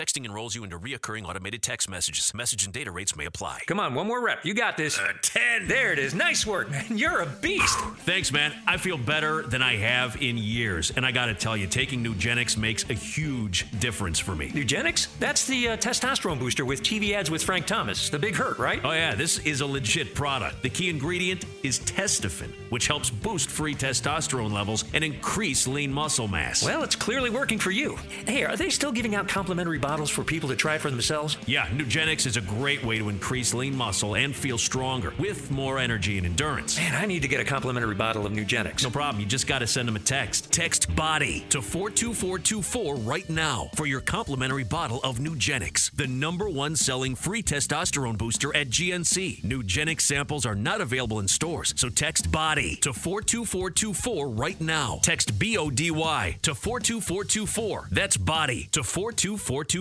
Texting enrolls you into reoccurring automated text messages. Message and data rates may apply. Come on, one more rep. You got this. Uh, 10. There it is. Nice work, man. You're a beast. Thanks, man. I feel better than I have in years. And I got to tell you, taking Nugenix makes a huge difference for me. Nugenix? That's the uh, testosterone booster with TV ads with Frank Thomas. The big hurt, right? Oh, yeah. This is a legit product. The key ingredient is Testofen, which helps boost free testosterone levels and increase lean muscle mass. Well, it's clearly working for you. Hey, are they still giving out complimentary bottles for people to try for themselves? Yeah, Nugenix is a great way to increase lean muscle and feel stronger with more energy and endurance. Man, I need to get a complimentary bottle of Nugenix. No problem. You just got to send them a text. Text BODY to 42424 right now for your complimentary bottle of Nugenix, the number one selling free testosterone booster at GNC. Nugenix samples are not available in stores, so text BODY to 42424 right now. Text B O D Y to 42424. That's BODY to 42424.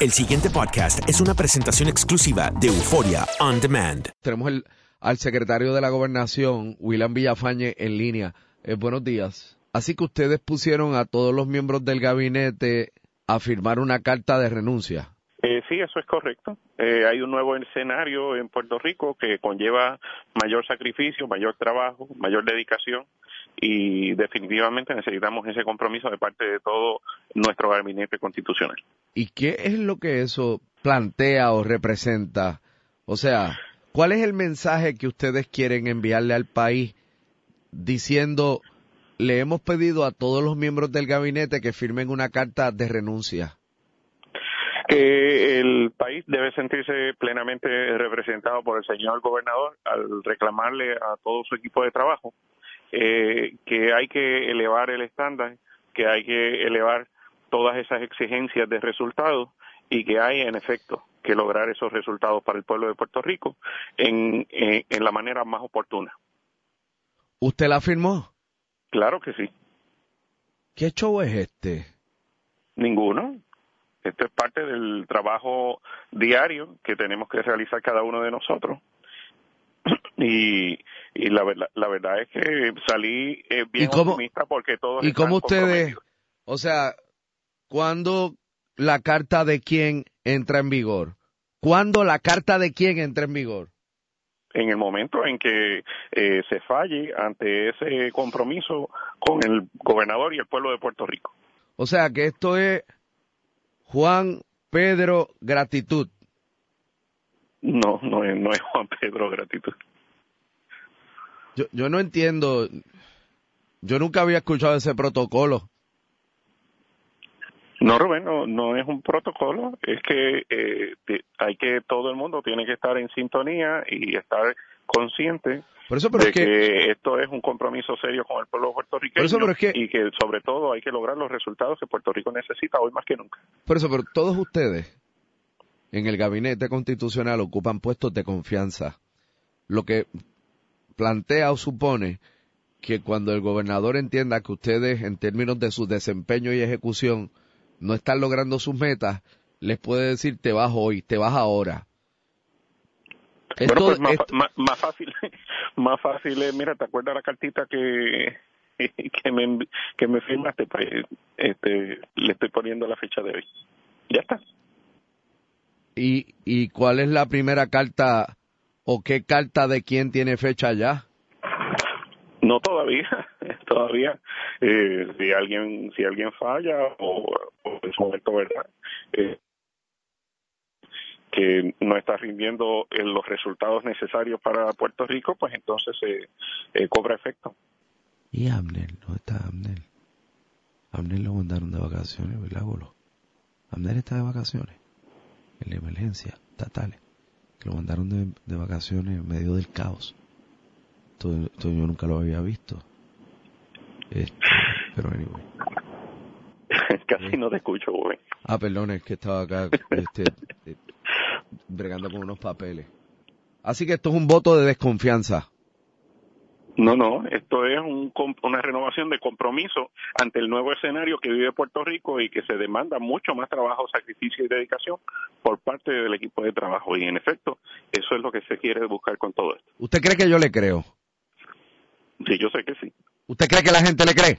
El siguiente podcast es una presentación exclusiva de Euforia On Demand. Tenemos el, al secretario de la Gobernación, William Villafañe, en línea. Eh, buenos días. Así que ustedes pusieron a todos los miembros del gabinete a firmar una carta de renuncia. Eh, sí, eso es correcto. Eh, hay un nuevo escenario en Puerto Rico que conlleva mayor sacrificio, mayor trabajo, mayor dedicación y definitivamente necesitamos ese compromiso de parte de todo nuestro gabinete constitucional. ¿Y qué es lo que eso plantea o representa? O sea, ¿cuál es el mensaje que ustedes quieren enviarle al país diciendo, le hemos pedido a todos los miembros del gabinete que firmen una carta de renuncia? que el país debe sentirse plenamente representado por el señor gobernador al reclamarle a todo su equipo de trabajo eh, que hay que elevar el estándar, que hay que elevar todas esas exigencias de resultados y que hay en efecto que lograr esos resultados para el pueblo de Puerto Rico en, en, en la manera más oportuna. ¿Usted la firmó? Claro que sí. ¿Qué show es este? Ninguno. Esto es parte del trabajo diario que tenemos que realizar cada uno de nosotros. Y, y la, verdad, la verdad es que salí eh, bien ¿Y cómo- optimista porque todos ¿Y cómo ustedes, o sea, cuándo la carta de quién entra en vigor? ¿Cuándo la carta de quién entra en vigor? en el momento en que eh, se falle ante ese compromiso con el gobernador y el pueblo de Puerto Rico. O sea, que esto es Juan Pedro Gratitud. No, no es, no es Juan Pedro gratitud. Yo, yo no entiendo, yo nunca había escuchado ese protocolo. No, Rubén, no, no es un protocolo, es que eh, hay que todo el mundo tiene que estar en sintonía y estar consciente Por eso, pero de es que- que... esto es un compromiso serio con el pueblo puertorriqueño Por eso, pero es que- y que sobre todo hay que lograr los resultados que Puerto Rico necesita hoy más que nunca. Por eso, pero todos ustedes en el gabinete constitucional ocupan puestos de confianza. Lo que plantea o supone que cuando el gobernador entienda que ustedes, en términos de su desempeño y ejecución, no están logrando sus metas, les puede decir te vas hoy, te vas ahora. Esto- bueno, pues más, esto- más, más fácil, más fácil es, mira, ¿te acuerdas la cartita que que me que me firmaste? Pues este, le estoy poniendo la fecha de hoy. Ya está. ¿Y, ¿Y cuál es la primera carta o qué carta de quién tiene fecha ya? No todavía, todavía. Eh, si alguien si alguien falla o, o en su momento, ¿verdad? Eh, que no está rindiendo eh, los resultados necesarios para Puerto Rico, pues entonces eh, eh, cobra efecto. ¿Y Amner? ¿Dónde está Amner? Amner lo mandaron de vacaciones, ¿verdad, Bolo? Amner está de vacaciones. En la emergencia, estatales. Que lo mandaron de, de vacaciones en medio del caos. Esto, esto yo nunca lo había visto. Este, pero anyway. Casi no te escucho, güey. Ah, perdón, es que estaba acá este, eh, bregando con unos papeles. Así que esto es un voto de desconfianza. No, no, esto es un, una renovación de compromiso ante el nuevo escenario que vive Puerto Rico y que se demanda mucho más trabajo, sacrificio y dedicación por parte del equipo de trabajo. Y en efecto, eso es lo que se quiere buscar con todo esto. ¿Usted cree que yo le creo? Sí, yo sé que sí, ¿Usted cree que la gente le cree?